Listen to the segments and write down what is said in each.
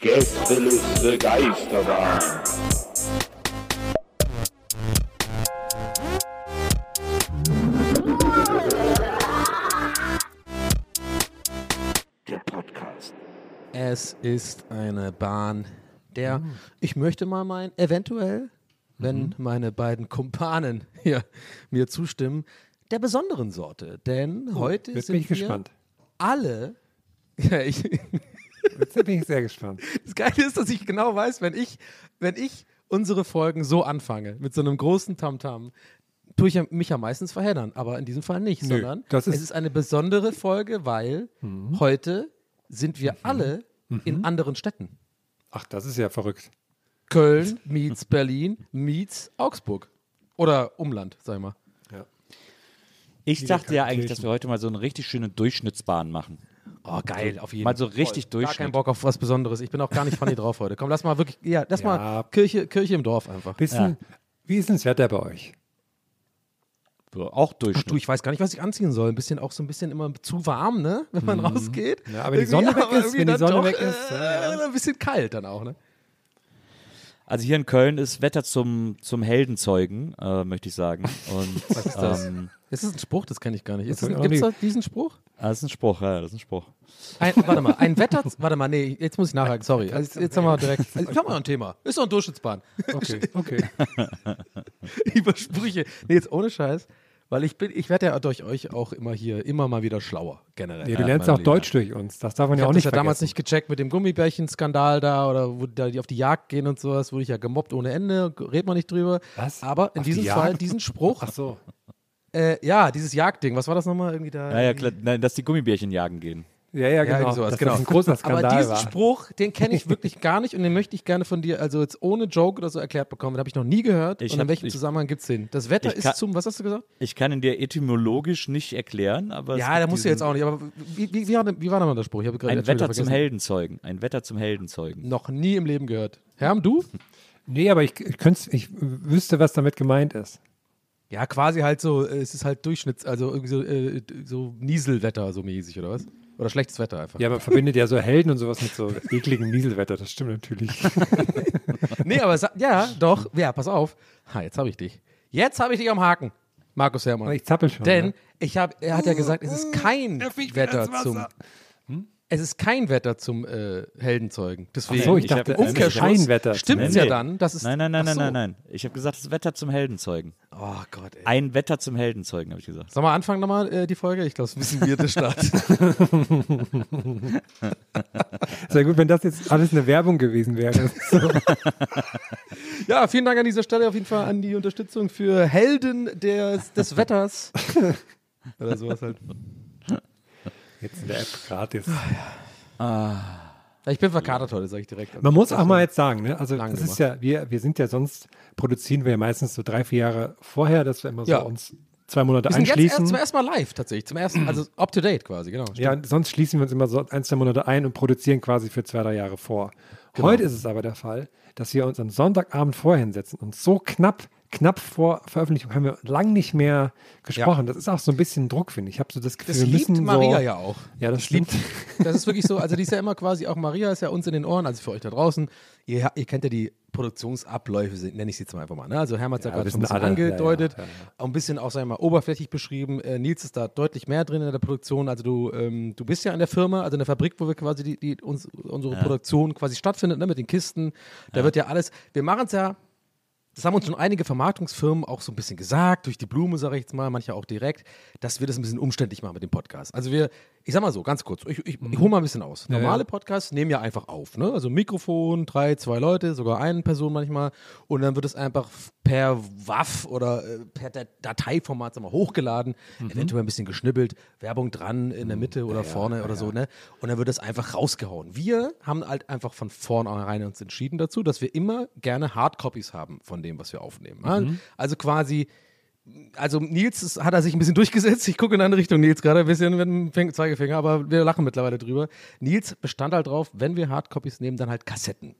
Gästeliste Geisterbahn. Der Podcast. Es ist eine Bahn, der, ich möchte mal meinen, eventuell, wenn meine beiden Kumpanen hier mir zustimmen, der besonderen Sorte. Denn heute Jetzt sind wir gespannt. Alle. Ja, ich, Jetzt bin ich sehr gespannt. das Geile ist, dass ich genau weiß, wenn ich, wenn ich unsere Folgen so anfange, mit so einem großen Tamtam, tue ich mich ja meistens verheddern, aber in diesem Fall nicht, Nö, sondern das ist- es ist eine besondere Folge, weil heute sind wir alle in anderen Städten. Ach, das ist ja verrückt. Köln meets Berlin meets Augsburg. Oder Umland, sag ich mal. Ich dachte ja eigentlich, dass wir heute mal so eine richtig schöne Durchschnittsbahn machen. Oh, geil, auf jeden Mal so richtig Gar keinen Durchschnitt. Bock auf was Besonderes. Ich bin auch gar nicht funny drauf heute. Komm, lass mal wirklich, ja, lass Ja. mal Kirche, Kirche im Dorf einfach. Bisschen, Wie ist denn das Wetter bei euch? So, Auch Ach Durchschnitt. du, ich weiß gar nicht, was ich anziehen soll. Ein bisschen auch so ein bisschen immer zu warm, ne? Wenn man rausgeht. Ja, aber die Sonne weg ist, wenn die Sonne doch, weg ist, ja, Äh, Ein bisschen kalt dann auch, ne? Also hier in Köln ist Wetter zum, zum Heldenzeugen, äh, möchte ich sagen. Und Was ist das? Ähm, Ist das ein Spruch? Das kenne ich gar nicht. Ist Das ich Gibt es da diesen Spruch? ah, das ist ein Spruch, ja, das ist ein Spruch. Ein, warte mal, ein Wetter. Warte mal, nee, jetzt muss ich nachhaken, sorry. Also jetzt, jetzt haben wir direkt. Also ich habe mal ein Thema. Ist doch ein Durchschnittsbahn. Okay, okay. Über Sprüche. Nee, jetzt ohne Scheiß. Weil ich bin, ich werde ja durch euch auch immer hier immer mal wieder schlauer, generell. Ja, du lernst meinem auch Leben. Deutsch durch uns. Das darf man Ich ja auch habe nicht ja vergessen. damals nicht gecheckt mit dem Gummibärchen-Skandal da oder wo da die auf die Jagd gehen und sowas, wurde ich ja gemobbt ohne Ende, redet man nicht drüber. Was? Aber in Auf die diesem Jagd? Fall, diesen Spruch, Ach so. Äh, ja, dieses Jagdding, was war das nochmal irgendwie da? Ja, ja, klar, nein, dass die Gummibärchen jagen gehen. Ja, ja, Ja, genau. irgendwie sowas, dass genau. das ein großer Skandal Aber diesen war. Spruch, den kenne ich wirklich gar nicht und den möchte ich gerne von dir, also jetzt ohne Joke oder so erklärt bekommen. Den habe ich noch nie gehört. Ich und in hab- welchem ich- Zusammenhang gibt es den? Das Wetter ist kann- zum, was hast du gesagt? Ich kann ihn dir etymologisch nicht erklären, aber Ja, da musst du jetzt auch nicht. Aber wie, wie, wie, war, denn- wie war denn mal der Spruch? Ich habe gerade Ein Wetter zum. Heldenzeugen. Ein Wetter zum Heldenzeugen. Noch nie im Leben gehört. Herm, du? Nee, aber ich, ich, ich wüsste, was damit gemeint ist. Ja, quasi halt so, äh, es ist halt Durchschnitts-, also irgendwie so, äh, so Nieselwetter so mäßig, oder was? Oder schlechtes Wetter einfach. Ja, man verbindet ja so Helden und sowas mit so ekligen Nieselwetter. Das stimmt natürlich. Nee, aber ja, doch, ja, pass auf. Ha, jetzt habe ich dich. Jetzt habe ich dich am Haken, Markus Herrmann. Ich zappel schon. Denn ne? ich habe, er hat ja gesagt, es ist kein Wetter zum. Es ist kein Wetter zum äh, Heldenzeugen. Deswegen Ach so, ich Ich hab- dachte, es ist Umkehrschluss kein Wetter. stimmt es Nee, ja nee. dann, dass es. Nein, nein, nein, Ach nein, so. nein, nein. Ich habe gesagt, das Wetter zum Heldenzeugen. Oh Gott, ey. Ein Wetter zum Heldenzeugen, habe ich gesagt. Sollen wir anfangen nochmal äh, die Folge? Ich glaube, das wissen wir der Start. Sehr gut, wenn das jetzt alles eine Werbung gewesen wäre. So. ja, vielen Dank an dieser Stelle auf jeden Fall an die Unterstützung für Helden des, des Wetters. Oder sowas halt. Jetzt in der App gratis. Ja, Ich bin verkatert heute, sage ich direkt. Also, Man muss auch mal jetzt sagen, ne? also das ist ja, wir, wir sind ja sonst, produzieren wir ja meistens so drei, vier Jahre vorher, dass wir immer so Ja. uns zwei Monate Wir sind jetzt einschließen. erst zum ersten Mal live tatsächlich. Zum ersten, also up to date quasi, genau. ja, sonst schließen wir uns immer so ein, zwei Monate ein und produzieren quasi für zwei, drei Jahre vor. Genau. Heute ist es aber der Fall, dass wir uns am Sonntagabend vorher hinsetzen und so knapp knapp vor Veröffentlichung haben wir lang nicht mehr gesprochen. Das ist auch so ein bisschen Druck, finde ich. Ich habe so das Gefühl, Das wir liebt müssen Maria so, ja auch. Ja, das stimmt. Das ist wirklich so, also die ist ja immer quasi, auch Maria ist ja uns in den Ohren, also für euch da draußen. Ihr, ihr kennt ja die Produktionsabläufe, nenne ich sie jetzt mal einfach mal. Ne? Also Hermann hat es ja, Ja, gerade schon ein bisschen alle- ja, angedeutet, ja, ja, auch ein bisschen auch, sagen wir mal, oberflächlich beschrieben. Äh, Nils ist da deutlich mehr drin in der Produktion. Also du, ähm, du bist ja in der Firma, also in der Fabrik, wo wir quasi die, die, uns, unsere Produktion quasi stattfindet, ne? mit den Kisten. Da wird ja alles, wir machen es ja das haben uns schon einige Vermarktungsfirmen auch so ein bisschen gesagt, durch die Blume, sage ich jetzt mal, manche auch direkt, dass wir das ein bisschen umständlich machen mit dem Podcast. Also wir, ich sag mal so, ganz kurz, ich, ich, ich hole mal ein bisschen aus. Normale Podcasts nehmen ja einfach auf, ne? Also Mikrofon, drei, zwei Leute, sogar eine Person manchmal und dann wird es einfach per WAV oder äh, per Dat- Dateiformat sag mal, hochgeladen, eventuell ein bisschen geschnibbelt, Werbung dran in der Mitte oder vorne oder so, ne? Und dann wird es einfach rausgehauen. Wir haben halt einfach von vornherein uns entschieden dazu, dass wir immer gerne Hardcopies haben von dem, was wir aufnehmen. ja? Also quasi also Nils ist, hat er sich ein bisschen durchgesetzt. Ich gucke in eine Richtung Nils gerade, ein bisschen mit dem Fing- Zeigefinger, aber wir lachen mittlerweile drüber. Nils bestand halt drauf, wenn wir Hardcopies nehmen, dann halt Kassetten.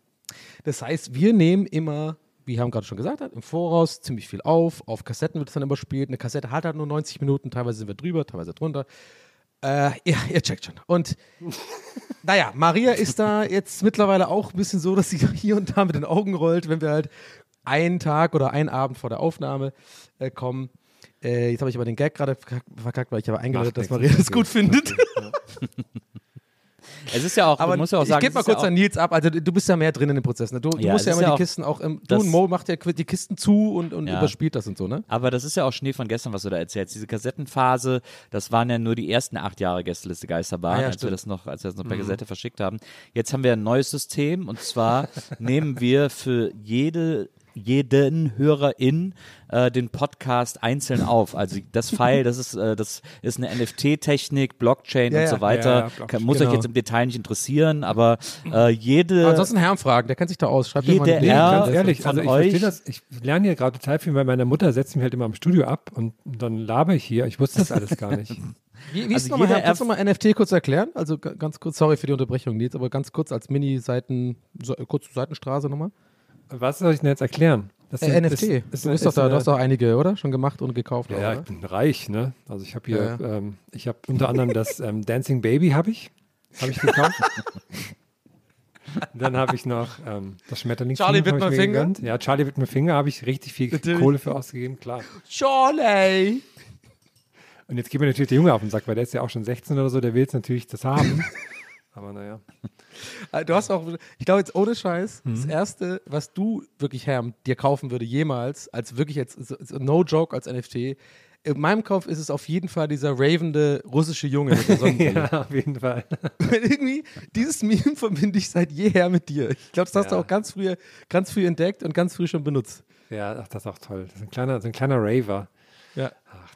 Das heißt, wir nehmen immer, wie wir haben gerade schon gesagt, im Voraus ziemlich viel auf. Auf Kassetten wird es dann überspielt. Eine Kassette hat halt nur 90 Minuten, teilweise sind wir drüber, teilweise drunter. Äh, ja, ihr checkt schon. Und naja, Maria ist da jetzt mittlerweile auch ein bisschen so, dass sie hier und da mit den Augen rollt, wenn wir halt einen Tag oder einen Abend vor der Aufnahme äh, kommen. Äh, jetzt habe ich aber den Gag gerade verkackt, verkackt, weil ich habe eingeleitet, dass Maria das gut findet. Es ist ja auch, Aber du musst ja auch ich sagen, gebe es mal ja kurz auch- an Nils ab. Also du bist ja mehr drin in dem Prozess. Ne? Du, du Ja, musst ja immer ja die auch- Kisten auch, im, du und Mo macht ja die Kisten zu und, und Ja. überspielt das und so, ne? Aber das ist ja auch Schnee von gestern, was du da erzählst. Diese Kassettenphase, das waren ja nur die ersten acht Jahre Gästeliste Geisterbahn, Ah ja, als wir das noch, als wir das noch per Kassette verschickt haben. Jetzt haben wir ein neues System und zwar nehmen wir für jede jeden Hörerin äh, den Podcast einzeln auf. Also das File, das ist, äh, das ist eine NFT-Technik, Blockchain Ja, und so weiter. Ja, ja, Blockchain, Kann, muss genau. euch jetzt im Detail nicht interessieren, aber äh, jede Aber ansonsten Herrn fragen, der kennt sich da aus. Schreibt mir mal Jede Nee, Ja, ganz von ehrlich, also ich euch- verstehe das, ich lerne hier gerade total viel, weil meine Mutter setzt mich halt immer am Studio ab und dann laber ich hier. Ich wusste das alles gar nicht. Wie, wie ist Also nochmal, jeder Herr, kannst du mal NFT kurz erklären? Also ganz kurz, sorry für die Unterbrechung, Nils, aber ganz kurz als Mini-Seiten, so, kurz Seitenstraße nochmal. Was soll ich denn jetzt erklären? Das Äh, sind- NFT. ist- du ist- bist doch da, du eine- hast doch einige, oder? Schon gemacht und gekauft. Ja, auch, ja, ich bin reich, ne? Also ich habe hier, Ja, ja. Ähm, ich habe unter anderem das ähm, Dancing Baby habe ich, habe ich gekauft. Dann habe ich noch ähm, das Schmetterling. Charlie hab ich mir Whitmer-Finger? gegönnt. Ja, Charlie Wittmer Finger habe ich richtig viel Natürlich. Kohle für ausgegeben, klar. Charlie! Und jetzt geht mir natürlich der Junge auf den Sack, weil der ist ja auch schon 16 oder so, der will jetzt natürlich das haben. Aber naja. Äh, Du hast auch, ich glaube jetzt ohne Scheiß, das Mhm. erste, was du wirklich, Herr, dir kaufen würde jemals, als wirklich jetzt, no joke als NFT, in meinem Kopf ist es auf jeden Fall dieser ravende russische Junge mit der Sonnenbrille. Ja, auf jeden Fall. Weil irgendwie, dieses Meme verbinde ich seit jeher mit dir. Ich glaube, das hast du Ja. auch ganz früh, ganz früh entdeckt und ganz früh schon benutzt. Ja, ach, das ist auch toll. Das ist ein kleiner, so ein kleiner Raver. Ja. Ach,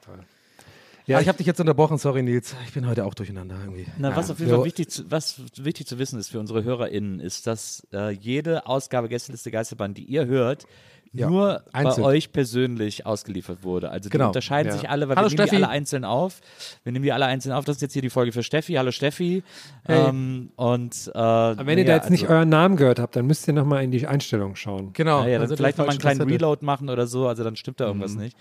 Ja, ich habe dich jetzt unterbrochen, sorry Nils. Ich bin heute auch durcheinander irgendwie. Na, was auf jeden. Fall wichtig zu, was wichtig zu wissen ist für unsere HörerInnen, ist, dass äh, jede Ausgabe Gästeliste Geisterbahn, die ihr hört, Ja, nur einzeln. bei euch persönlich ausgeliefert wurde. Also die Genau. unterscheiden Ja. sich alle, weil Hallo, wir nehmen die Steffi. alle einzeln auf. Wir nehmen die alle einzeln auf. Das ist jetzt hier die Folge für Steffi. Hallo Steffi. Hey. Ähm, und äh, Aber wenn ihr da jetzt nicht euren Namen gehört habt, dann müsst ihr nochmal in die Einstellungen schauen. Genau. Ja, ja, dann sind vielleicht wir nochmal einen kleinen. Reload machen oder so, also dann stimmt da Mhm. irgendwas nicht.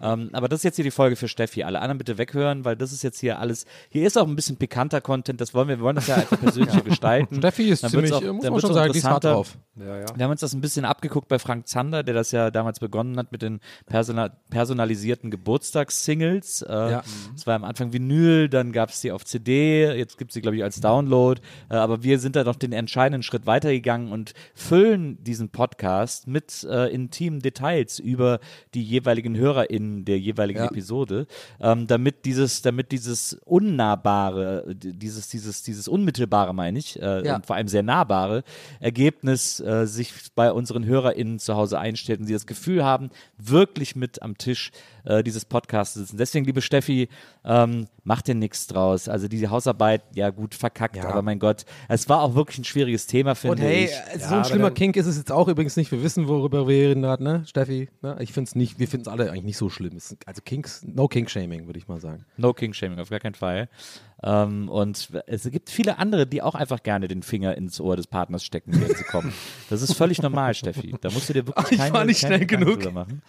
Ähm, aber das ist jetzt hier die Folge für Steffi. Alle anderen bitte weghören, weil das ist jetzt hier alles. Hier ist auch ein bisschen pikanter Content, das wollen wir, wir wollen das ja einfach persönlicher gestalten. Steffi ist Dann ziemlich, auch- muss man schon sagen, die ist hart interessanter. drauf. Ja, ja. Wir haben uns das ein bisschen abgeguckt bei Frank Zander, der das ja damals begonnen hat mit den persona personalisierten Geburtstagssingles. Äh, Ja. Es war am Anfang Vinyl, dann gab es sie auf CD, jetzt gibt es sie, glaube ich, als Download. Äh, aber wir sind da noch den entscheidenden Schritt weitergegangen und füllen diesen Podcast mit äh, intimen Details über die jeweiligen HörerInnen der jeweiligen Ja. Episode, ähm, damit dieses, damit dieses unnahbare, dieses, dieses, dieses unmittelbare, meine ich, äh, Ja. und vor allem sehr nahbare Ergebnis äh, sich bei unseren HörerInnen zu Hause einstellt und sie das Gefühl haben, wirklich mit am Tisch äh, dieses Podcasts sitzen. Deswegen, liebe Steffi, ähm, mach dir nichts draus. Also diese Hausarbeit, ja gut, verkackt, Ja. aber mein Gott, es war auch wirklich ein schwieriges Thema, finde Und hey, ich. so Ja, ein schlimmer Kink ist es jetzt auch übrigens nicht. Wir wissen, worüber wir reden gerade, ne, Steffi? Ne? Ich finde es nicht, wir finden es alle eigentlich nicht so schlimm. Es sind- Also Kinks, no Kink-Shaming, würde ich mal sagen. No King Shaming, auf gar keinen Fall. Ähm, und es gibt viele andere, die auch einfach gerne den Finger ins Ohr des Partners stecken, wenn sie kommen. Das ist völlig normal, Steffi. Da musst du dir wirklich Ich keine, war nicht keine schnell Gedanken genug. machen.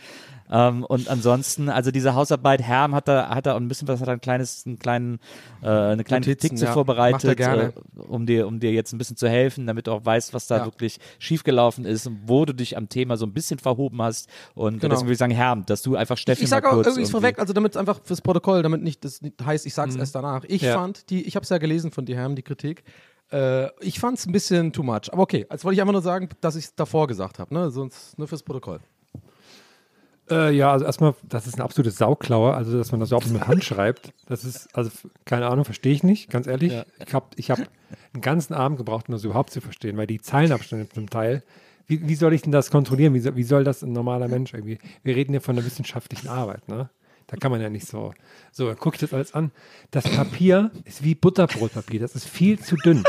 Ähm, und ansonsten, also diese Hausarbeit, Herm hat da, hat da ein bisschen was, hat da ein kleines, einen kleinen, äh, eine kleine Notizen, Kritik ja. vorbereitet, er. Äh, um dir, um dir jetzt ein bisschen zu helfen, damit du auch weißt, was da Ja. wirklich schiefgelaufen ist, und wo du dich am Thema so ein bisschen verhoben hast. Und Genau. deswegen würde ich sagen, Herm, dass du einfach Steffi Ich sage auch irgendwie vorweg, also damit einfach fürs Protokoll, damit nicht das heißt, ich sage es erst danach. Ich Ja. fand die, ich habe es ja gelesen von dir, Herren, die Kritik. Äh, ich fand es ein bisschen too much. Aber okay, als wollte ich einfach nur sagen, dass ich es davor gesagt habe, ne? Sonst nur fürs Protokoll. Äh, ja, also erstmal, das ist eine absolute Sauklaue, also dass man das überhaupt mit Hand schreibt. Das ist, also keine Ahnung, verstehe ich nicht, ganz ehrlich. Ich habe ich hab einen ganzen Abend gebraucht, um das überhaupt zu verstehen, weil die Zeilenabstände zum Teil, wie, wie soll ich denn das kontrollieren? Wie soll, wie soll das ein normaler Mensch irgendwie? Wir reden ja von einer wissenschaftlichen Arbeit, ne? Da kann man ja nicht so. So, dann gucke ich das alles an. Das Papier ist wie Butterbrotpapier, das ist viel zu dünn.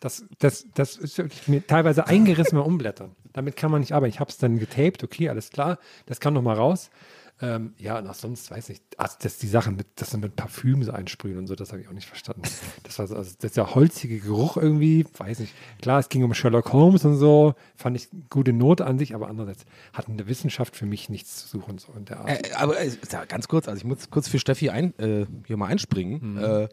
Das, das, das ist wirklich mir teilweise eingerissen beim Umblättern. Damit kann man nicht arbeiten. Ich habe es dann getaped, okay, alles klar. Das kann noch mal raus. Ähm, ja, und auch sonst weiß ich, also das die Sachen mit, das mit Parfüm so einsprühen und so, das habe ich auch nicht verstanden. Das war so, also ja holzige Geruch irgendwie, weiß nicht. Klar, es ging um Sherlock Holmes und so, fand ich gute Note an sich, aber andererseits hat in der Wissenschaft für mich nichts zu suchen, so in der Art. Äh, aber äh, ganz kurz, also ich muss kurz für Steffi ein, äh, hier mal einspringen. Äh,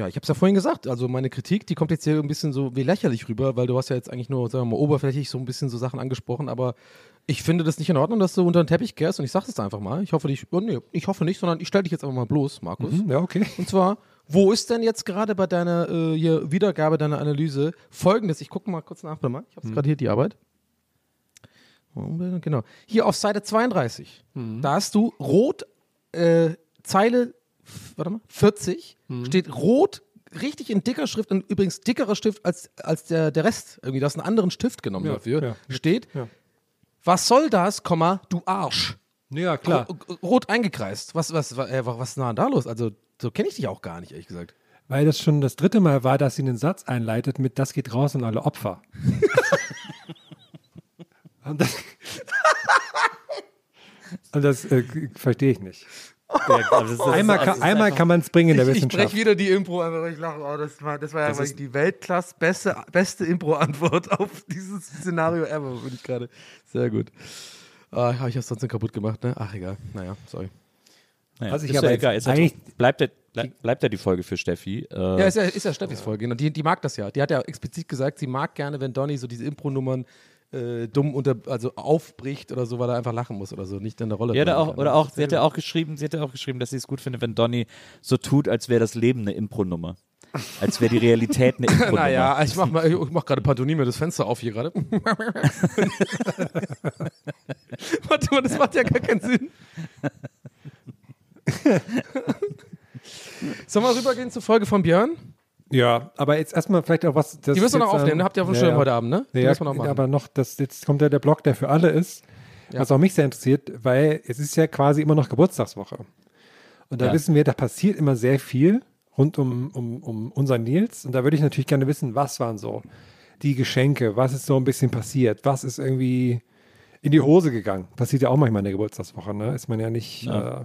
ja, ich habe es ja vorhin gesagt, also meine Kritik, die kommt jetzt hier ein bisschen so wie lächerlich rüber, weil du hast ja jetzt eigentlich nur, sagen wir mal, oberflächlich so ein bisschen so Sachen angesprochen, aber ich finde das nicht in Ordnung, dass du unter den Teppich kehrst und ich sage es einfach mal. Ich hoffe nicht, oh, nee, ich hoffe nicht, sondern ich stelle dich jetzt einfach mal bloß, Markus. Hm, ja, okay. Und zwar, wo ist denn jetzt gerade bei deiner äh, hier Wiedergabe deiner Analyse folgendes? Ich gucke mal kurz nach, mal. Ich habe gerade hier die Arbeit. Genau. Hier auf Seite 32. Da hast du rot, äh, Zeile, warte mal, 40, steht rot, richtig in dicker Schrift und übrigens dickerer Stift als, als der, der Rest. Irgendwie, du hast einen anderen Stift genommen Ja, dafür. ja. Steht, Ja. was soll das, Komma, du Arsch. Ja, klar. Ro- Rot eingekreist. Was, was, was, äh, was ist denn da los? Also, so kenne ich dich auch gar nicht, ehrlich gesagt. Weil das schon das dritte Mal war, dass sie einen Satz einleitet mit Das geht raus an alle Opfer. Und das, und das äh, verstehe ich nicht. Einmal, kann, einmal kann man es bringen in der ich, ich Wissenschaft. breche wieder die Impro an, weil ich lache. Oh, das war, das war ja Das wirklich ist- die Weltklasse beste, beste Impro-Antwort auf dieses Szenario ever, bin ich gerade. Sehr gut. Ah, habe ich das sonst kaputt gemacht, ne? Ach, egal. Naja, sorry. Naja, Was ich ist ja jetzt egal. Ist ja, eigentlich- bleibt, der, bleib, bleibt ja die Folge für Steffi. Äh, Ja, ist ja, ist ja Steffis Folge. genau. Die, die mag das ja. Die hat ja explizit gesagt, sie mag gerne, wenn Donny so diese Impro-Nummern äh, dumm unter, also aufbricht oder so, weil er einfach lachen muss oder so, nicht in der Rolle. Ja, oder auch, kann. oder auch, sie hat ja auch geschrieben, sie hat ja auch geschrieben, dass sie es gut findet, wenn Donny so tut, als wäre das Leben eine Impro-Nummer. Als wäre die Realität eine Impro-Nummer. Naja, ich mach, mal, ich mach gerade Pantomime das Fenster auf hier gerade. Warte mal, das macht ja gar keinen Sinn. Sollen wir rübergehen zur Folge von Björn? Ja, aber jetzt erstmal vielleicht auch was. Das Die wirst du noch aufnehmen, ähm, habt ihr auf dem ja, Schirm ja. heute Abend, ne? Die Ja, müssen wir noch aber noch, das, jetzt kommt ja der Blog, der für alle ist, Ja. was auch mich sehr interessiert, weil es ist ja quasi immer noch Geburtstagswoche. Und da Ja. wissen wir, da passiert immer sehr viel rund um, um, um unseren Nils. Und da würde ich natürlich gerne wissen, was waren so die Geschenke, was ist so ein bisschen passiert, was ist irgendwie in die Hose gegangen. Passiert ja auch manchmal in der Geburtstagswoche, ne? Ist man ja nicht. Äh,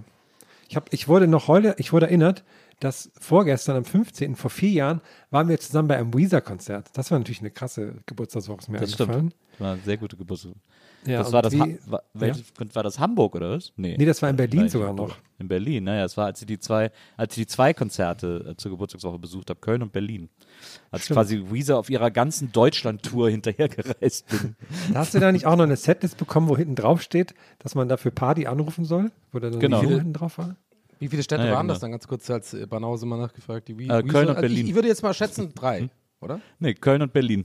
ich, hab, ich wurde noch heute, ich wurde erinnert, dass vorgestern am 15., vor vier Jahren, waren wir zusammen bei einem Weezer-Konzert. Das war natürlich eine krasse Geburtstagswoche, ist mir Das eingefallen. stimmt. War eine sehr gute Geburtstag. Ja, das war das, wie- war, welches, war das Hamburg oder was? Nee, das war in Berlin Nein, sogar noch. In Berlin, naja, es war, als ich die zwei, als ich die zwei Konzerte äh, zur Geburtstagswoche besucht habe, Köln und Berlin. Als Stimmt. quasi Weezer auf ihrer ganzen Deutschland-Tour hinterhergereist bin. Da hast du da nicht auch noch eine Setlist bekommen, wo hinten drauf steht, dass man dafür Party anrufen soll? Wo da dann Genau. die hinten drauf war? Wie viele Städte Ja, ja, waren das genau. dann ganz kurz als äh, Banause mal nachgefragt? Die Wii, Äh, Wii- Köln und also Berlin. Ich, ich würde jetzt mal schätzen drei, oder? Nee, Köln und Berlin.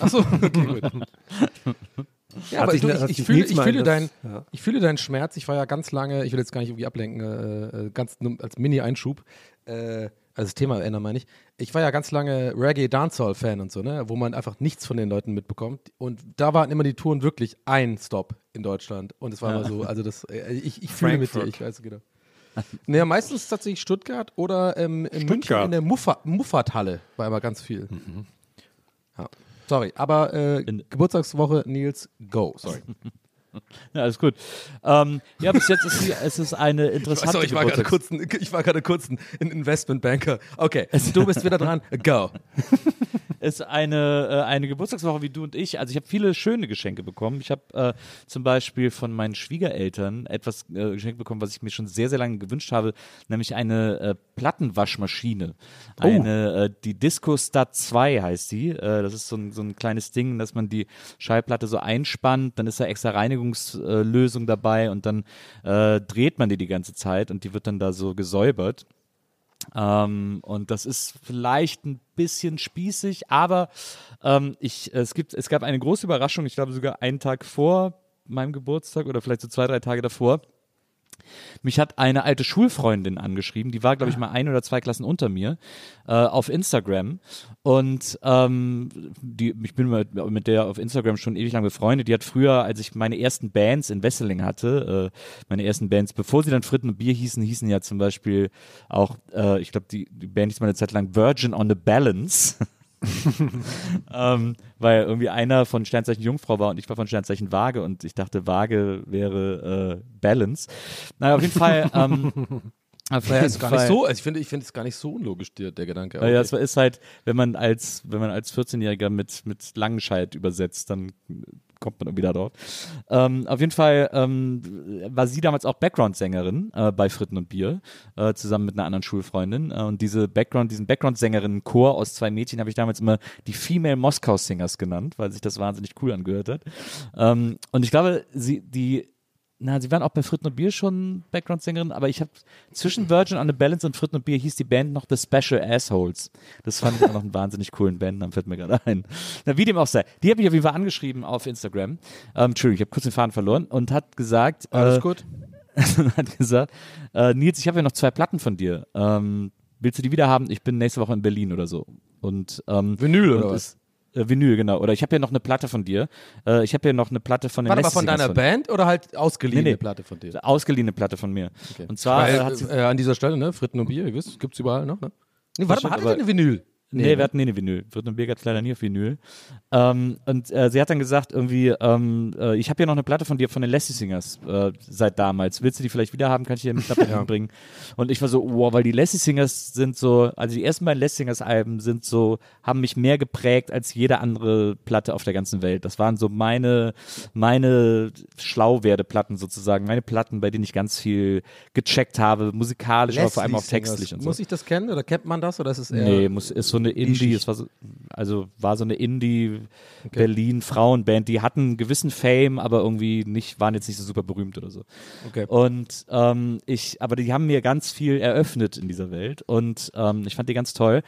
Achso, okay, gut. Ja, aber du, ich, ich, sich fühle, ich, fühle das- dein, ja. ich fühle deinen Schmerz. Ich war ja ganz lange, ich will jetzt gar nicht irgendwie ablenken, äh, äh, ganz als Mini-Einschub. Äh, also das Thema ändern meine ich. Ich war ja ganz lange Reggae-Dancehall-Fan und so, ne, wo man einfach nichts von den Leuten mitbekommt. Und da waren immer die Touren wirklich ein Stop in Deutschland. Und es war immer so, also das, äh, ich, ich fühle mit dir, ich weiß genau. Naja, meistens tatsächlich Stuttgart oder ähm, in München Stuttgart. in der Muffa Muffathalle war immer ganz viel. Ja. Sorry, aber äh, Geburtstagswoche Nils, go. Sorry. Ja, alles gut. Ähm, ja, bis jetzt ist sie, es ist eine interessante Sorry, ich war gerade kurz, ein- ich war gerade kurz ein Investmentbanker. Okay, du bist wieder dran. Go. ist eine, äh, eine Geburtstagswoche wie du und ich. Also ich habe viele schöne Geschenke bekommen. Ich habe äh, zum Beispiel von meinen Schwiegereltern etwas äh, geschenkt bekommen, was ich mir schon sehr, sehr lange gewünscht habe, nämlich eine äh, Plattenwaschmaschine. Eine, äh, die Disco Stat 2 heißt die. Äh, das ist so ein, so ein kleines Ding, dass man die Schallplatte so einspannt, dann ist da extra Reinigungslösung dabei und dann äh, dreht man die die ganze Zeit und die wird dann da so gesäubert. Ähm, und das ist vielleicht ein bisschen spießig, aber ähm, ich, es, gibt, es gab eine große Überraschung, ich glaube sogar einen Tag vor meinem Geburtstag oder vielleicht so zwei, drei Tage davor. Mich hat eine alte Schulfreundin angeschrieben, die war, glaube ich, mal ein oder zwei Klassen unter mir, äh, auf Instagram. Und ähm, die, ich bin mit, mit der auf Instagram schon ewig lang befreundet. Die hat früher, als ich meine ersten Bands in Wesseling hatte, äh, meine ersten Bands, bevor sie dann Fritten und Bier hießen, hießen ja zum Beispiel auch, äh, ich glaube, die, die Band hieß mal eine Zeit lang Virgin on the Balance. ähm, weil irgendwie einer von Sternzeichen Jungfrau war und ich war von Sternzeichen Waage und ich dachte, Waage wäre äh, Balance. Naja, auf jeden Fall. Ähm, auf jeden ist gar nicht so, also ich finde, ich finde es gar nicht so unlogisch, der, der Gedanke. Naja, es ist halt, wenn man als, wenn man als 14-Jähriger mit, mit Langenscheid übersetzt, dann kommt man irgendwie da drauf. Ähm, auf jeden Fall ähm, war sie damals auch Background-Sängerin äh, bei Fritten und Bier, äh, zusammen mit einer anderen Schulfreundin. Äh, und diese Background, diesen Background-Sängerinnen-Chor aus zwei Mädchen habe ich damals immer die Female Moskau Singers genannt, weil sich das wahnsinnig cool angehört hat. Ähm, und ich glaube, sie, die na, sie waren auch bei Fritten und Bier schon Background-Sängerin, aber ich habe zwischen Virgin on the Balance und Fritten und Bier hieß die Band noch The Special Assholes. Das fand ich auch noch einen wahnsinnig coolen Bandnamen, fällt mir gerade ein. Na, wie dem auch sei. Die habe ich auf jeden Fall angeschrieben auf Instagram. Ähm, Entschuldigung, ich habe kurz den Faden verloren und hat gesagt, Alles äh, gut. hat gesagt, äh, Nils, ich habe ja noch zwei Platten von dir. Ähm, willst du die wieder haben? Ich bin nächste Woche in Berlin oder so. Und ähm, Vinyl oder es- Äh, Vinyl, genau. Oder ich habe ja noch eine Platte von dir. Äh, ich habe ja noch eine Platte von den Warte mal, von deiner Band oder halt ausgeliehene Nee, nee. Platte von dir? Ausgeliehene Platte von mir. Und zwar Weil, hat sie. äh, an dieser Stelle, ne? Fritten und Bier, ihr wisst, gibt's überall noch, ne? Nee, warte mal, ihr aber- eine Vinyl? Nee, wir hatten nie eine Vinyl. Wird und Bier gab's leider nie auf Vinyl. Ähm, und äh, sie hat dann gesagt, irgendwie, ähm, äh, ich habe hier noch eine Platte von dir von den Lassie Singers äh, seit damals. Willst du die vielleicht wieder haben? Kann ich dir mit nach bringen? Und ich war so, wow, weil die Lassie Singers sind so, also die ersten beiden Lassie Singers Alben sind so, haben mich mehr geprägt als jede andere Platte auf der ganzen Welt. Das waren so meine, meine Schlauwerdeplatten sozusagen, meine Platten, bei denen ich ganz viel gecheckt habe, musikalisch, aber vor allem auch Leslie Singers. textlich und so. Muss ich das kennen oder kennt man das oder ist es eher? Nee, muss, ist so eine Indie, es war so, also war so eine Indie Berlin Frauenband, die hatten einen gewissen Fame, aber irgendwie nicht, waren jetzt nicht so super berühmt oder so. Okay. Und ähm, ich, aber die haben mir ganz viel eröffnet in dieser Welt und ähm, ich fand die ganz toll.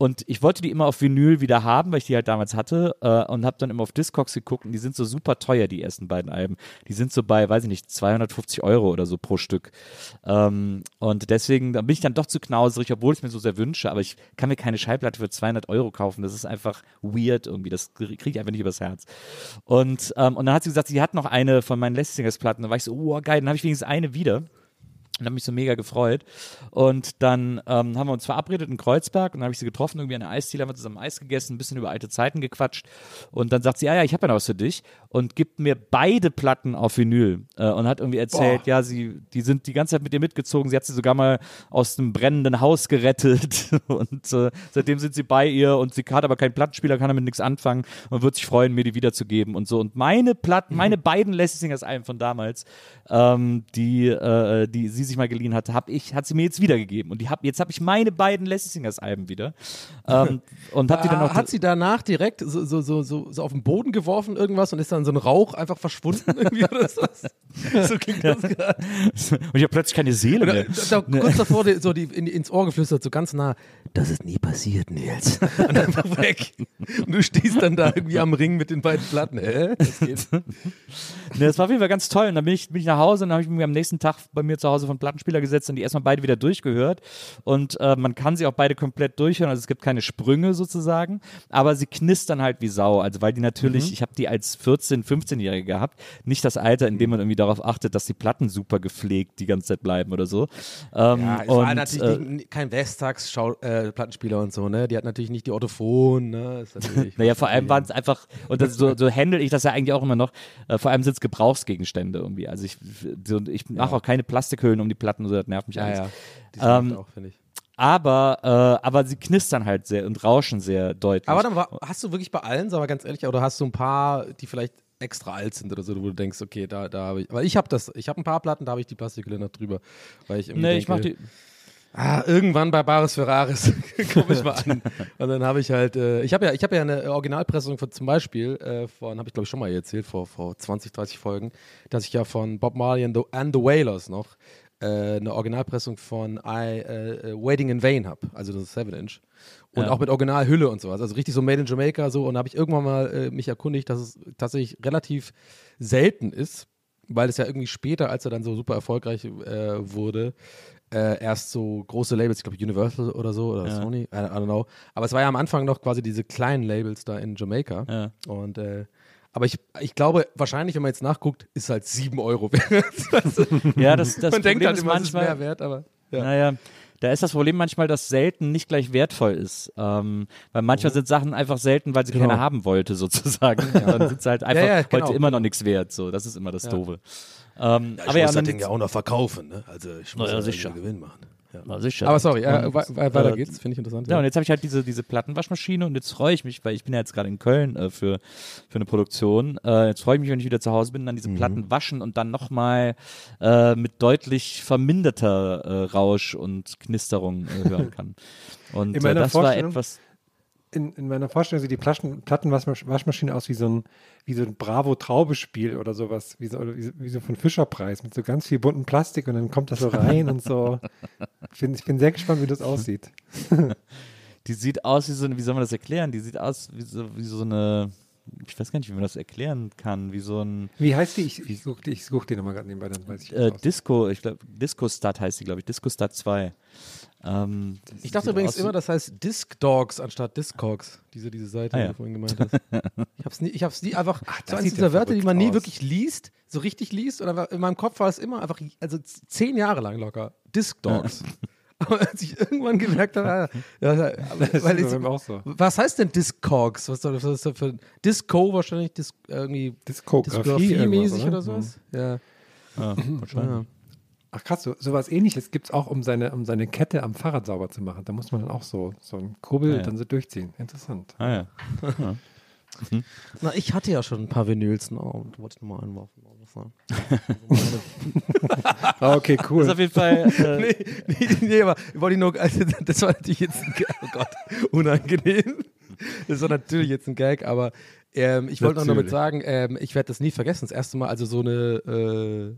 Und ich wollte die immer auf Vinyl wieder haben, weil ich die halt damals hatte äh, und habe dann immer auf Discogs geguckt und die sind so super teuer, die ersten beiden Alben. Die sind so bei, weiß ich nicht, 250 Euro oder so pro Stück. Ähm, und deswegen bin ich dann doch zu knauserig, obwohl ich es mir so sehr wünsche, aber ich kann mir keine Schallplatte für 200 Euro kaufen. Das ist einfach weird irgendwie. Das kriege ich einfach nicht übers Herz. Und, ähm, und dann hat sie gesagt, sie hat noch eine von meinen Last Singers Platten. Da war ich so, oh geil, dann habe ich wenigstens eine wieder. Und habe mich so mega gefreut. Und dann ähm, haben wir uns verabredet in Kreuzberg und dann habe ich sie getroffen, irgendwie an der Eisdiele, haben wir zusammen Eis gegessen, ein bisschen über alte Zeiten gequatscht. Und dann sagt sie, ja, ja, ich habe ja noch was für dich und gibt mir beide Platten auf Vinyl äh, und hat irgendwie erzählt, ja, sie, die sind die ganze Zeit mit ihr mitgezogen. Sie hat sie sogar mal aus einem brennenden Haus gerettet und äh, seitdem sind sie bei ihr und sie hat aber keinen Plattenspieler, kann damit nichts anfangen und wird sich freuen, mir die wiederzugeben und so. Und meine Platten, meine beiden Lassie Singers Alben von damals, ähm, die, äh, die sie sich mal geliehen hatte, hab ich, hat sie mir jetzt wiedergegeben. Und die hab, jetzt habe ich meine beiden Lassie Singers Alben wieder. Ähm, und hab die dann noch. hat sie danach direkt so, so, so, so, auf den Boden geworfen irgendwas und ist dann so ein Rauch einfach verschwunden irgendwie oder so? So klingt das gerade. und ich habe plötzlich keine Seele mehr. da, kurz davor die, so die, in, ins Ohr geflüstert, so ganz nah, das ist nie passiert, Nils. Und einfach weg. Und du stehst dann da irgendwie am Ring mit den beiden Platten. Hä? Das geht. Ne, das war auf jeden Fall ganz toll. Und dann bin ich, bin ich nach Hause und dann habe ich mir am nächsten Tag bei mir zu Hause von Plattenspieler gesetzt und die erstmal beide wieder durchgehört. Und äh, man kann sie auch beide komplett durchhören. Also es gibt keine Sprünge sozusagen, aber sie knistern halt wie Sau. Also weil die natürlich, Mhm. ich habe die als 14-, 15-Jährige gehabt, nicht das Alter, in dem man irgendwie darauf achtet, dass die Platten super gepflegt die ganze Zeit bleiben oder so. Ähm, Ja, es und, war natürlich äh, kein Westtags-Plattenspieler und so, ne? Die hat natürlich nicht die Orthophon, ne? Naja, vor allem waren es einfach, und das, so, so handle ich das ja eigentlich auch immer noch, äh, vor allem sind es Gebrauchsgegenstände irgendwie. Also ich, so, ich mache auch keine Plastikhüllen um die Platten, so, das nervt mich Ja, alles. ja. Die Ähm, auch, finde ich. Aber, äh, aber sie knistern halt sehr und rauschen sehr deutlich. Aber dann war, hast du wirklich bei allen, sag mal ganz ehrlich, oder hast du ein paar, die vielleicht extra alt sind oder so, wo du denkst, okay, da, da habe ich, weil ich habe das, ich habe ein paar Platten, da habe ich die Plastikhülle noch drüber, weil ich nee, denke, ich mach die, ah, irgendwann bei Baris Ferraris komme ich mal an und dann habe ich halt, äh, ich habe ja, ich habe ja eine Originalpressung von zum Beispiel äh, von, habe ich glaube ich schon mal erzählt vor vor 20, 30 Folgen, dass ich ja von Bob Marley and the, and the Wailers noch äh, eine Originalpressung von I, äh, äh, Waiting in Vain habe, also das 7 Inch. Und Ja. auch mit Originalhülle und sowas. Also richtig so Made in Jamaica so. Und da habe ich irgendwann mal äh, mich erkundigt, dass es tatsächlich relativ selten ist, weil es ja irgendwie später, als er dann so super erfolgreich äh, wurde, äh, erst so große Labels, ich glaube Universal oder so oder Ja. Sony, I, I don't know. Aber es war ja am Anfang noch quasi diese kleinen Labels da in Jamaica. Ja. Und äh, aber ich, ich glaube, wahrscheinlich, wenn man jetzt nachguckt, ist es halt 7 Euro wert. Also, ja, das, das man Problem denkt halt ist immer, es ist manchmal, mehr wert, aber ja. Naja, da ist das Problem manchmal, dass selten nicht gleich wertvoll ist. Ähm, weil manchmal sind Sachen einfach selten, weil sie Genau. keiner haben wollte, sozusagen. Dann sind sie halt einfach ja, genau. heute immer noch nichts wert. So, das ist immer das Doofe. Ähm, ich aber ja, muss das Ding ja auch noch verkaufen, ne? Also ich muss ja, ja sicher. Gewinn machen. Ja. Sicher. Aber sorry, äh, weiter äh, geht's, finde ich interessant. Ja, und jetzt habe ich halt diese, diese Plattenwaschmaschine und jetzt freue ich mich, weil ich bin ja jetzt gerade in Köln äh, für, für eine Produktion. Äh, jetzt freue ich mich, wenn ich wieder zu Hause bin, dann diese Mhm. Platten waschen und dann nochmal äh, mit deutlich verminderter äh, Rausch und Knisterung äh, hören kann. Und äh, das war etwas. In, in meiner Vorstellung sieht die Platten, Plattenwaschmaschine aus wie so ein, wie so ein Bravo-Traubespiel oder sowas, wie so, wie, so- wie so von Fischerpreis mit so ganz viel bunten Plastik und dann kommt das so rein und so. Ich bin, ich bin sehr gespannt, wie das aussieht. Die sieht aus wie so eine, wie soll man das erklären? Die sieht aus wie so, wie so eine, ich weiß gar nicht, wie man das erklären kann, wie so ein Wie heißt die? Ich, ich suche die, ich such die nochmal gerade nebenbei, dann weiß ich äh. Disco, ich glaube, Disco Stat heißt die, glaube ich, Disco Stat 2. Ähm, Ich dachte übrigens immer, das heißt Disc Dogs anstatt Discogs. Diese, diese Seite, Ah, die ja. du vorhin gemeint hast. Ich hab's nie, ich hab's nie einfach, das so sieht dieser ja Wörter, die man nie aus. wirklich liest, so richtig liest. Und einfach, in meinem Kopf war es immer einfach, also zehn Jahre lang locker, Disc Dogs. Aber als ich irgendwann gemerkt habe, ah, ja, ja, weil ich, so. was heißt denn Discogs? Was soll das was ist das für Disco wahrscheinlich, Dis, irgendwie Diskografie-mäßig oder sowas? Ja. Ja, wahrscheinlich. Ja. Ach krass, so, sowas ähnliches gibt es auch, um seine, um seine Kette am Fahrrad sauber zu machen. Da muss man dann auch so, so einen Kurbel Ah, ja. dann so durchziehen. Interessant. Ah, ja. Na, ich hatte ja schon ein paar Vinyls. Oh, du wolltest nochmal einwerfen. Ah, okay, Das ist cool. auf jeden Fall. Äh, nee, nee, nee, aber wollte ich nur, also, das war natürlich jetzt ein Gag, oh Gott, unangenehm. Das war natürlich jetzt ein Gag, aber ähm, ich wollte noch damit sagen, ähm, ich werde das nie vergessen. Das erste Mal, also so eine, äh,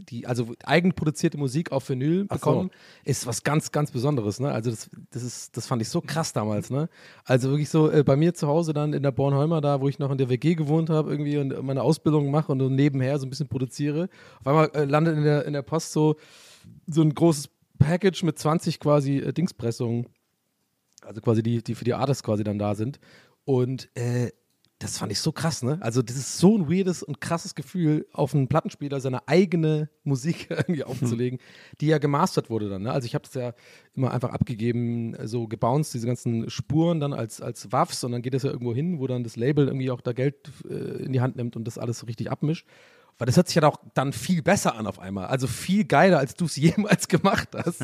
die, also eigenproduzierte Musik auf Vinyl Ach so. bekommen, ist was ganz, ganz Besonderes. Ne? Also das, das, ist, das fand ich so krass damals. Ne? Also wirklich so äh, bei mir zu Hause dann in der Bornholmer, da wo ich noch in der WG gewohnt habe irgendwie und meine Ausbildung mache und so nebenher so ein bisschen produziere. Auf einmal äh, landet in der, in der Post so, so ein großes Package mit 20 quasi äh, Dingspressungen. Also quasi die, die für die Artists quasi dann da sind. Und äh, das fand ich so krass, ne? Also, das ist so ein weirdes und krasses Gefühl, auf einen Plattenspieler seine eigene Musik irgendwie aufzulegen, die ja gemastert wurde dann, ne? Also, ich habe das ja immer einfach abgegeben, so gebounced, diese ganzen Spuren dann als, als Waffs und dann geht das ja irgendwo hin, wo dann das Label irgendwie auch da Geld äh, in die Hand nimmt und das alles so richtig abmischt. Weil das hört sich ja auch dann viel besser an auf einmal. Also viel geiler, als du es jemals gemacht hast.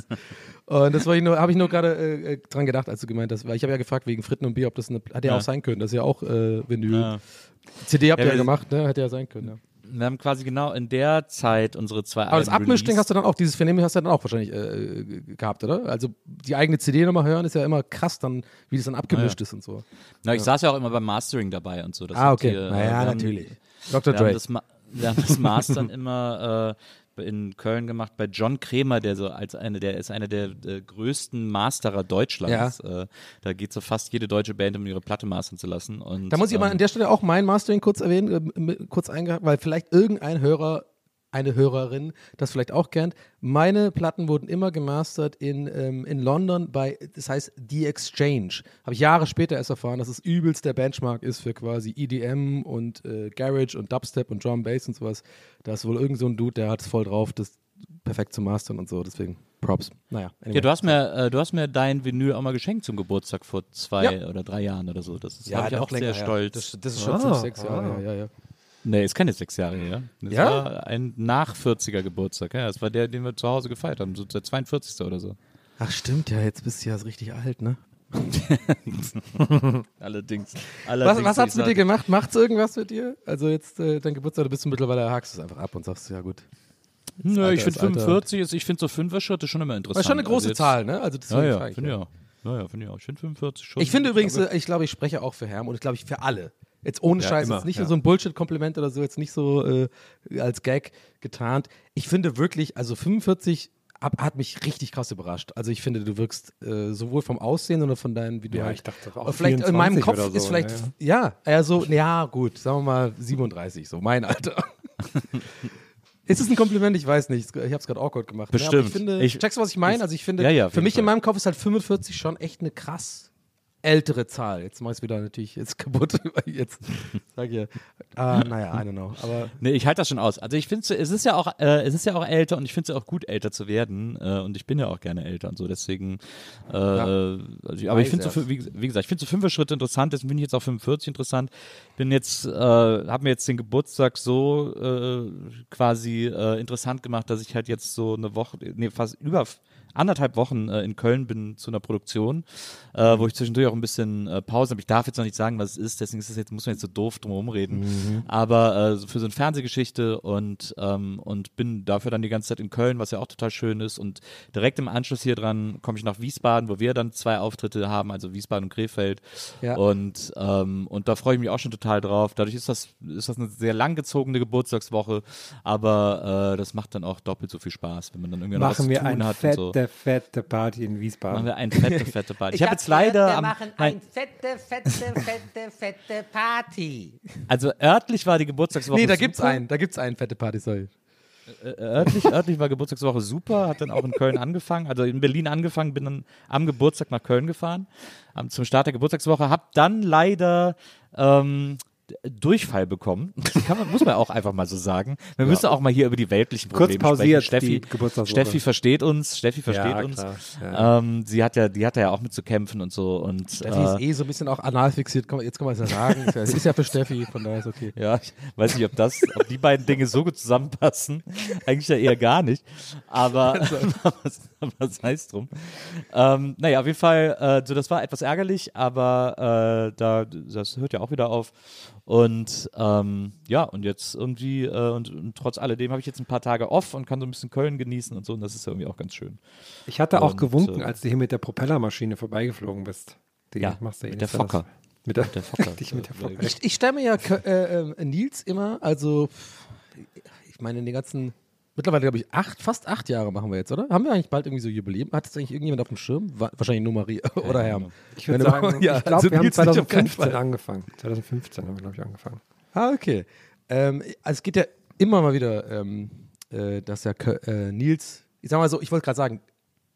Und das habe ich nur gerade äh, äh, dran gedacht, als du gemeint hast, weil ich habe ja gefragt wegen Fritten und Bier, ob das eine, hätte ja, Ja. auch sein können. Das ist ja auch äh, Vinyl. Ja. CD habt Ja, ihr ja wir- gemacht, ne? Hätte ja sein können, ja. wir haben quasi genau in der Zeit unsere zwei Aber das Abmischding hast du dann auch, dieses Vernehmen hast du dann auch wahrscheinlich äh, gehabt, oder? Also die eigene CD nochmal hören ist ja immer krass dann, wie das dann abgemischt ist und so. Na, ich saß ja auch immer beim Mastering dabei und so. Das Ah, hat okay. Hier, äh, Na ja, wir haben- natürlich. Dr. Dre. Wir haben das Mastern immer äh, in Köln gemacht bei John Kremer, der so als eine, der ist einer der äh, größten Masterer Deutschlands. Äh, da geht so fast jede deutsche Band, um ihre Platte mastern zu lassen. Und, Da muss ich mal an ähm, der Stelle auch mein Mastering kurz erwähnen, äh, kurz eingehakt, weil vielleicht irgendein Hörer eine Hörerin das vielleicht auch kennt. Meine Platten wurden immer gemastert in, ähm, in London bei, das heißt The Exchange. Habe ich Jahre später erst erfahren, dass es übelst der Benchmark ist für quasi EDM und äh, Garage und Dubstep und Drum Bass und sowas. Da ist wohl irgend so ein Dude, der hat es voll drauf, das perfekt zu mastern und so. Deswegen Props. Naja. Anyway. Ja, du hast mir, äh, du hast mir dein Vinyl auch mal geschenkt zum Geburtstag vor zwei oder drei Jahren oder so. Das ist ja, hab ich auch sehr länger, stolz. Das, das ist schon Ah, fünf, sechs ah. Jahre. Ja, ja, ja. Nee, ist keine sechs Jahre her. Das Ja? war ein nach 40er Geburtstag. Ja, das war der, den wir zu Hause gefeiert haben, so der 42. oder so. Ach stimmt, ja, jetzt bist du ja richtig alt, ne? Allerdings. Was, allerdings was hat's ich mit dir gemacht? Macht's irgendwas mit dir? Also jetzt äh, dein Geburtstag, du bist du mittlerweile, hakst es einfach ab und sagst, ja gut. Nö, Alter ich finde ist Alter. 45, ist, ich finde so Fünfer-Schritte schon immer interessant. Das ist schon eine große Also jetzt- Zahl, ne? Also Ja, deswegen ja, ich, finde ich auch. Ja, ja, finde ich auch. Ich finde 45 schon. Ich finde übrigens, ich glaube, ich spreche auch für Herm und ich glaube, ich für alle. Jetzt ohne Ja, Scheiß, immer, jetzt nicht ja. so ein Bullshit-Kompliment oder so, jetzt nicht so äh, als Gag getarnt. Ich finde wirklich, also 45 hab, hat mich richtig krass überrascht. Also ich finde, du wirkst äh, sowohl vom Aussehen oder von deinen, wie du Ja, halt, ich dachte auch Aber vielleicht in meinem 24 Kopf so, ist vielleicht, ja, ja, so, ja gut, sagen wir mal 37, so mein Alter. Ist es ein Kompliment? Ich weiß nicht. Ich habe es gerade awkward gemacht. Ja, aber Bestimmt. ich finde, Ich- checkst du, was ich meine? Also ich finde, Ja, ja, für mich Fall. in meinem Kopf ist halt 45 schon echt eine krass ältere Zahl. Jetzt mach ich es wieder natürlich jetzt kaputt, jetzt sag ich ja, ah, naja, I don't know. Aber Nee, ich halte das schon aus. Also ich finde, es ist ja auch, äh, es ist ja auch älter und ich finde es ja auch gut, älter zu werden. Äh, und ich bin ja auch gerne älter und so. Deswegen, äh, also, ich- aber ich finde so, wie, wie gesagt, ich finde so fünf Schritte interessant. Deswegen bin ich jetzt auch 45 interessant. Bin jetzt, äh, habe mir jetzt den Geburtstag so äh, quasi äh, interessant gemacht, dass ich halt jetzt so eine Woche, nee, fast über anderthalb Wochen äh, in Köln bin zu einer Produktion, äh, wo ich zwischendurch auch ein bisschen äh, Pause habe. Ich darf jetzt noch nicht sagen, was es ist, deswegen ist es jetzt, muss man jetzt so doof drum reden. Aber äh, für so eine Fernsehgeschichte und, ähm, und bin dafür dann die ganze Zeit in Köln, was ja auch total schön ist. Und direkt im Anschluss hier dran komme ich nach Wiesbaden, wo wir dann zwei Auftritte haben, also Wiesbaden und Krefeld. Ja. Und, ähm, und da freue ich mich auch schon total drauf. Dadurch ist das, ist das eine sehr langgezogene Geburtstagswoche, aber äh, das macht dann auch doppelt so viel Spaß, wenn man dann irgendwie noch was Machen zu tun hat und so. Fette, fette Party in Wiesbaden. Machen wir eine fette, fette Party. Ich, habe jetzt leider am, machen mein, ein fette, fette, fette, fette Party. also örtlich war die Geburtstagswoche nee, da gibt's super. einen, da gibt's einen fette Party, sorry. Örtlich, örtlich war Geburtstagswoche super, hat dann auch in Köln angefangen, also in Berlin angefangen, bin dann am Geburtstag nach Köln gefahren, zum Start der Geburtstagswoche, hab dann leider ähm, Durchfall bekommen. Das kann man, muss man auch einfach mal so sagen. Wir müssen auch mal hier über die weltlichen Kurz Probleme pausiert sprechen. Steffi. Steffi versteht uns, Steffi versteht Ja, uns. ja. Ähm, sie hat ja, die hat ja auch mit zu kämpfen und so und Steffi äh, ist eh so ein bisschen auch anal fixiert, Komm, jetzt kann man es ja sagen. Ja- Ist ja für Steffi, von daher ist okay. Ja, ich weiß nicht, ob das, ob die beiden Dinge so gut zusammenpassen. Eigentlich ja eher gar nicht. Aber, was, was heißt drum? Ähm, naja, auf jeden Fall, äh, so das war etwas ärgerlich, aber äh, da, das hört ja auch wieder auf. Und ähm, ja, und jetzt irgendwie, äh, und, und trotz alledem habe ich jetzt ein paar Tage off und kann so ein bisschen Köln genießen und so. Und das ist ja irgendwie auch ganz schön. Ich hatte auch Und, gewunken, äh, als du hier mit der Propellermaschine vorbeigeflogen bist. Die Ja, machst du eh mit nicht der so, das- Fokker. Mit der, Der Fokker. Mit der Fokker. Ich, ich stelle mir ja äh, äh, Nils immer, also ich meine, in den ganzen, mittlerweile glaube ich, acht, fast acht Jahre machen wir jetzt, oder? Haben wir eigentlich bald irgendwie so Jubiläum? Hat das eigentlich irgendjemand auf dem Schirm? Wa- wahrscheinlich nur Maria oder Herr. Ich würde sagen, ja, ich glaube, also wir haben Nils nicht auf keinen 2015 Fall. angefangen. 2015 haben wir, glaube ich, angefangen. Ah, okay. Ähm, also es geht ja immer mal wieder, ähm, äh, dass ja äh, Nils, ich sag mal so, ich wollte gerade sagen,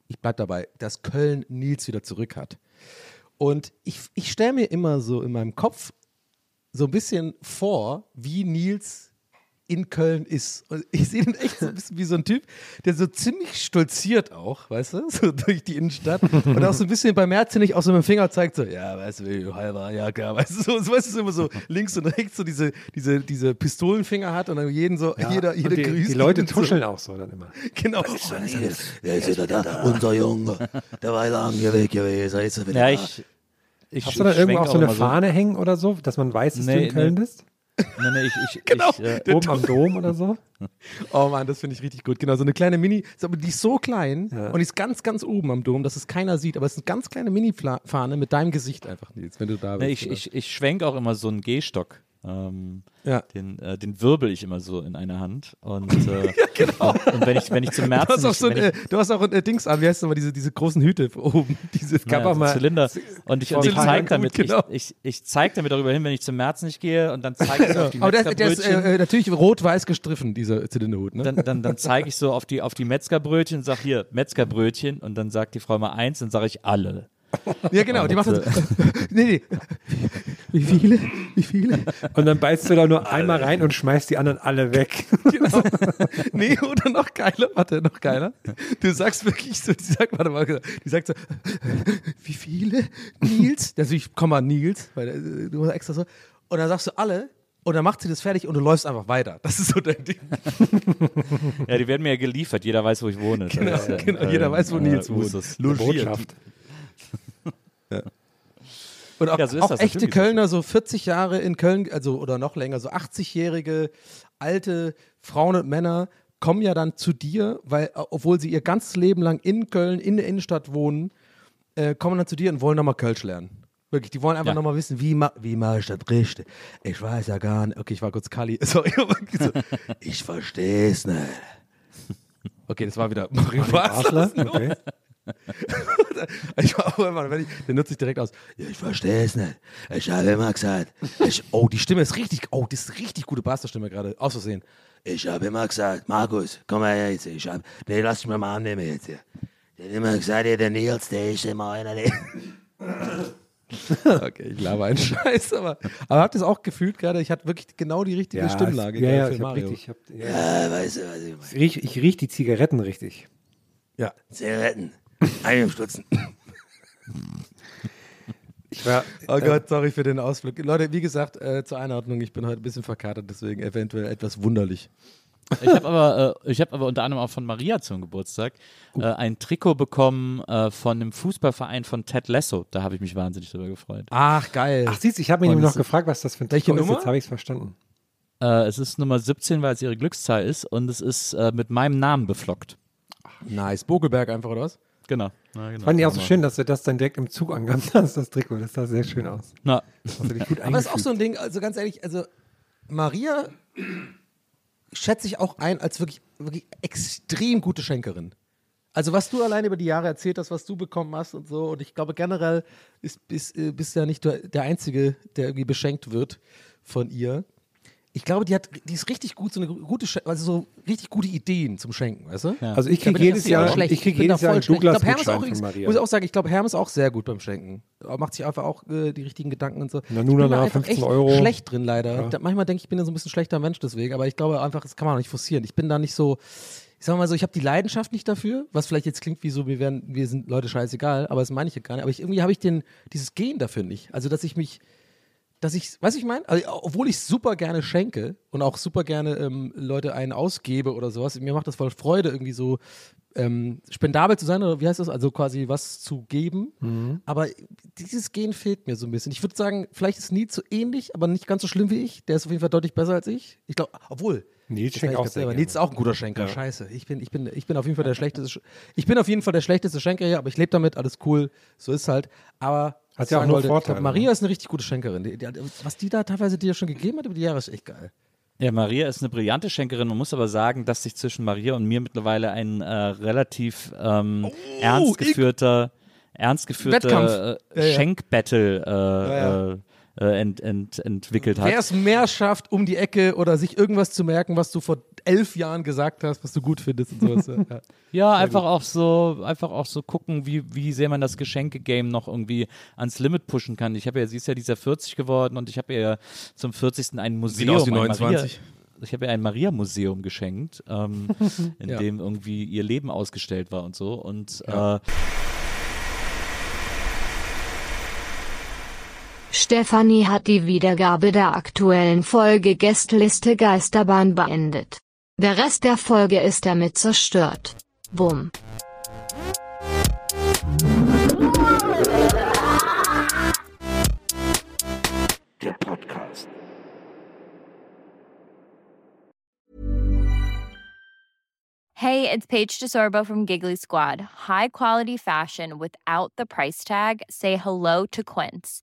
ich bleib dabei, dass Köln Nils wieder zurück hat. Und ich, ich stelle mir immer so in meinem Kopf so ein bisschen vor, wie Nils in Köln ist. Und ich sehe ihn echt so ein bisschen wie so ein Typ, der so ziemlich stolziert auch, weißt du, so durch die Innenstadt und auch so ein bisschen bei Merzenich auch so mit dem Finger zeigt, so, ja, weißt du, wie halber, ja, klar, weißt du, so, so, weißt du, so immer so links und rechts so diese, diese, diese Pistolenfinger hat und dann jeden so, jeder, jeder Und die, grüßt die Leute ihn so. tuscheln auch so dann immer. Genau. Wer ist wieder da? Unser Junge. Der war lange weg gewesen. Jetzt ist er wieder Ja, da. ich. ich Hast du da ich irgendwo auch so eine Fahne hängen oder so, dass man weiß, dass du Nee, in Köln nee. bist? Nee, nee, ich, ich, Genau. ich, äh, Oben am Dom oder so? Oh Mann, das finde ich richtig gut. Genau, so eine kleine Mini, die ist so klein und die ist ganz, ganz oben am Dom, dass es keiner sieht. Aber es ist eine ganz kleine Mini-Fahne mit deinem Gesicht einfach, Nils, wenn du da bist. Nee, ich, ich, ich schwenk auch immer so einen Gehstock Ähm, Ja. den, äh, den wirbel ich immer so in einer Hand. Und, äh, genau. und, wenn ich, wenn ich zum Du März hast auch nicht, so ein, ich, äh, du hast auch ein äh, Dings an, wie heißt das mal, diese, diese großen Hüte oben. Diese, gab ja, mal- Zylinder. Und ich, und ich zeige gut, damit, genau. ich, ich, ich zeig damit darüber hin, wenn ich zum März nicht gehe und dann zeige ich auf die Aber der, der ist Metzgerbrötchen. äh, äh, natürlich rot-weiß gestriffen, dieser Zylinderhut. Ne? dann, dann, dann zeige ich so auf die, auf die Metzgerbrötchen und sage hier, Metzgerbrötchen und dann sagt die Frau mal eins, dann sage ich alle. ja, genau. Die macht dann so, nee, nee. Wie viele? Wie viele? Und dann beißt du da nur einmal rein und schmeißt die anderen alle weg. Genau. Nee, oder noch geiler, warte, noch geiler. Du sagst wirklich so, die sagt, warte mal, die sagt so, wie viele? Nils? Also ich komm mal Nils, weil äh, du hast extra so. Und dann sagst du alle und dann macht sie das fertig und du läufst einfach weiter. Das ist so dein Ding. Ja, die werden mir ja geliefert, jeder weiß, wo ich wohne. Genau, ja, genau, jeder weiß, wo äh, Nils wohnt. Botschaft. Und auch, Ja, so ist auch echte. Kölner, so 40 Jahre in Köln, also oder noch länger, so 80-jährige alte Frauen und Männer kommen ja dann zu dir, weil, äh, obwohl sie ihr ganzes Leben lang in Köln, in der Innenstadt wohnen, äh, kommen dann zu dir und wollen nochmal Kölsch lernen. Wirklich, die wollen einfach Ja. nochmal wissen, wie, ma wie mache ich das richtig? Ich weiß ja gar nicht. Okay, ich war kurz Kali. Sorry. so, ich verstehe es nicht. Okay, das war wieder Mario. Basler? Okay. Ich war auch immer, wenn ich, den nutze ich direkt aus. Ja, ich verstehe es nicht. Ich habe immer gesagt, Ich, oh, die Stimme ist richtig, oh, das ist richtig gute Basler-Stimme gerade. Aus Versehen. ich habe immer gesagt, Markus, komm mal her jetzt. Ich hab, nee, lass dich mal mal annehmen jetzt hier. Der hat immer gesagt, ja, der Nils, der ist immer einer, der... Okay, ich laber einen Scheiß, aber, aber habt ihr es auch gefühlt gerade? Ich hatte wirklich genau die richtige Ja, Stimmlage ja, gerade ja, für ich hab Mario. richtig, ich, hab, ja. Ja, weißt du, was ich meine? Ich ich riech die Zigaretten richtig. Ja. Zigaretten. Einstutzen. Ich war, Oh Gott, sorry für den Ausflug. Leute, wie gesagt, äh, zur Einordnung, ich bin heute ein bisschen verkatert, deswegen eventuell etwas wunderlich. Ich habe aber, äh, ich hab aber unter anderem auch von Maria zum Geburtstag äh, ein Trikot bekommen äh, von einem Fußballverein von Ted Lasso. Da habe ich mich wahnsinnig drüber gefreut. Ach, geil. ach siehst du, ich habe mich nämlich noch gefragt, was das für ein Welche Trikot ist. Nummer? Jetzt habe ich es verstanden. Äh, es ist Nummer 17, weil es ihre Glückszahl ist und es ist äh, mit meinem Namen beflockt. nice. Bogelberg einfach, oder was? Genau. Ja, genau. Fand ich auch so schön, dass du das dann direkt im Zug angehabt hast, das Trikot. Das sah sehr schön aus. Na, Hast du dich gut Aber das ist auch so ein Ding, also ganz ehrlich, also Maria schätze ich auch ein als wirklich, wirklich extrem gute Schenkerin. Also was du alleine über die Jahre erzählt hast, was du bekommen hast und so, und ich glaube generell ist, bist, äh, bist ja nicht der, der Einzige, der irgendwie beschenkt wird von ihr. Ich glaube, die hat, die ist richtig gut, so eine gute, also so richtig gute Ideen zum Schenken, weißt du? Ja. Also ich kriege jedes Jahr, schlecht. ich krieg bin da jedes Jahr voll einen schlecht. Ich glaub, Hermes auch von übrigens- Maria. Muss ich auch sagen, ich glaube, Hermes auch sehr gut beim Schenken. Er Macht sich einfach auch äh, die richtigen Gedanken und so. Na, ich nun, bin da na, einfach 15 echt Euro. schlecht drin, leider. Ja. Da, manchmal denke ich, ich bin ja so ein bisschen schlechter Mensch deswegen, aber ich glaube einfach, das kann man auch nicht forcieren. Ich bin da nicht so, ich sag mal so, ich habe die Leidenschaft nicht dafür, was vielleicht jetzt klingt wie so, wir, werden, wir sind Leute scheißegal, aber das meine ich ja gar nicht. Aber ich, irgendwie habe ich den, dieses Gen dafür nicht. Also, dass ich mich, dass ich, weißt du, ich meine, also, obwohl ich super gerne schenke und auch super gerne ähm, Leute einen ausgebe oder sowas, mir macht das voll Freude, irgendwie so ähm, spendabel zu sein oder wie heißt das? Also quasi was zu geben. Mhm. Aber dieses Gen fehlt mir so ein bisschen. Ich würde sagen, vielleicht ist so ähnlich, aber nicht ganz so schlimm wie ich. Der ist auf jeden Fall deutlich besser als ich. Ich glaube, obwohl. Nils das schenkt auch selber. Nils ist auch ein guter Schenker. Scheiße. Ich bin, ich, bin, ich bin auf jeden Fall der schlechteste. Sch- Ich bin auf jeden Fall der schlechteste Schenker hier, aber ich lebe damit, alles cool. So ist halt. Aber Hat ja auch nur wollte, Vorteile, glaub, Maria ist eine richtig gute Schenkerin. Die, die, was die da teilweise dir schon gegeben hat über die Jahre, ist echt geil. Ja, Maria ist eine brillante Schenkerin. Man muss aber sagen, dass sich zwischen Maria und mir mittlerweile ein äh, relativ ähm, ernst ich- geführter, ernst geführter äh, Ja, ja. Schenkbattle äh, ja. Äh, äh, ent, ent, entwickelt hat. Wer es mehr schafft, um die Ecke oder sich irgendwas zu merken, was du vor elf Jahren gesagt hast, was du gut findest und sowas. ja. Ja, einfach auch so, einfach auch so gucken, wie, wie sehr man das Geschenke-Game noch irgendwie ans Limit pushen kann. Ich habe ja, sie ist ja dieser 40 geworden und ich habe ihr zum 40. ein Museum, aus wie ein 29. Maria, ich habe ihr ein Maria-Museum geschenkt, ähm, in Ja. dem irgendwie ihr Leben ausgestellt war und so. Und Ja. äh, Stefanie hat die Wiedergabe der aktuellen Folge Gästeliste Geisterbahn beendet. Der Rest der Folge ist damit zerstört. Bumm. Der Podcast. Hey, it's Paige DeSorbo from Giggly Squad. High quality fashion without the price tag. Say hello to Quince.